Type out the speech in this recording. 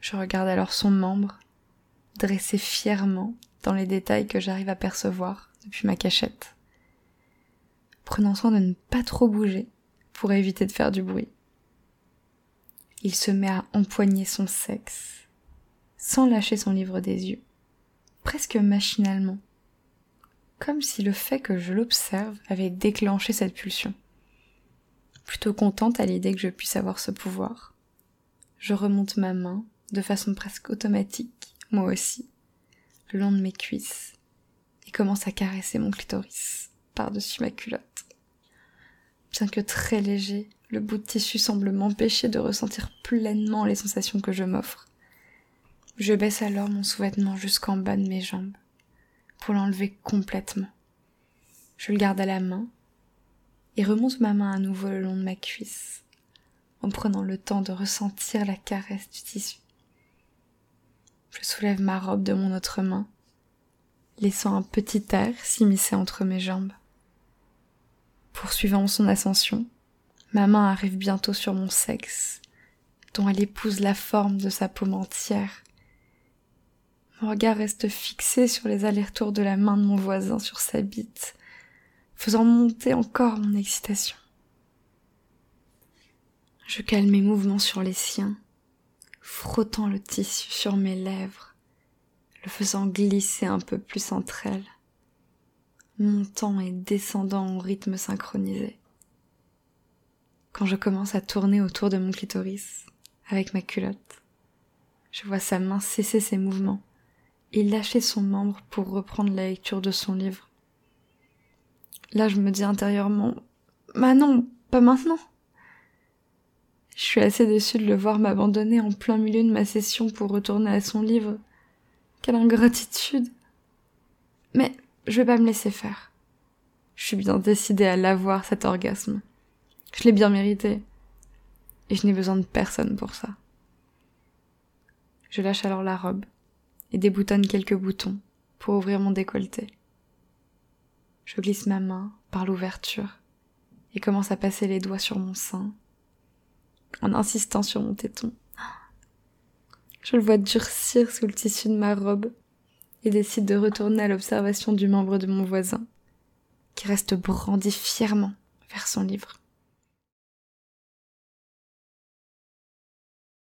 Je regarde alors son membre, dressé fièrement dans les détails que j'arrive à percevoir depuis ma cachette, prenant soin de ne pas trop bouger pour éviter de faire du bruit. Il se met à empoigner son sexe, sans lâcher son livre des yeux, presque machinalement, comme si le fait que je l'observe avait déclenché cette pulsion. Plutôt contente à l'idée que je puisse avoir ce pouvoir, je remonte ma main de façon presque automatique, moi aussi, le long de mes cuisses, et commence à caresser mon clitoris par-dessus ma culotte. Bien que très léger, le bout de tissu semble m'empêcher de ressentir pleinement les sensations que je m'offre. Je baisse alors mon sous-vêtement jusqu'en bas de mes jambes, pour l'enlever complètement. Je le garde à la main, et remonte ma main à nouveau le long de ma cuisse, en prenant le temps de ressentir la caresse du tissu. Je soulève ma robe de mon autre main, laissant un petit air s'immiscer entre mes jambes. Poursuivant son ascension, ma main arrive bientôt sur mon sexe, dont elle épouse la forme de sa paume entière. Mon regard reste fixé sur les allers-retours de la main de mon voisin sur sa bite, faisant monter encore mon excitation. Je calme mes mouvements sur les siens, frottant le tissu sur mes lèvres, le faisant glisser un peu plus entre elles, montant et descendant au rythme synchronisé. Quand je commence à tourner autour de mon clitoris avec ma culotte, je vois sa main cesser ses mouvements et lâcher son membre pour reprendre la lecture de son livre. Là, je me dis intérieurement, bah non, pas maintenant. Je suis assez déçue de le voir m'abandonner en plein milieu de ma session pour retourner à son livre. Quelle ingratitude. Mais je vais pas me laisser faire. Je suis bien décidée à l'avoir, cet orgasme. Je l'ai bien mérité. Et je n'ai besoin de personne pour ça. Je lâche alors la robe et déboutonne quelques boutons pour ouvrir mon décolleté. Je glisse ma main par l'ouverture et commence à passer les doigts sur mon sein en insistant sur mon téton. Je le vois durcir sous le tissu de ma robe et décide de retourner à l'observation du membre de mon voisin, qui reste brandi fièrement vers son livre.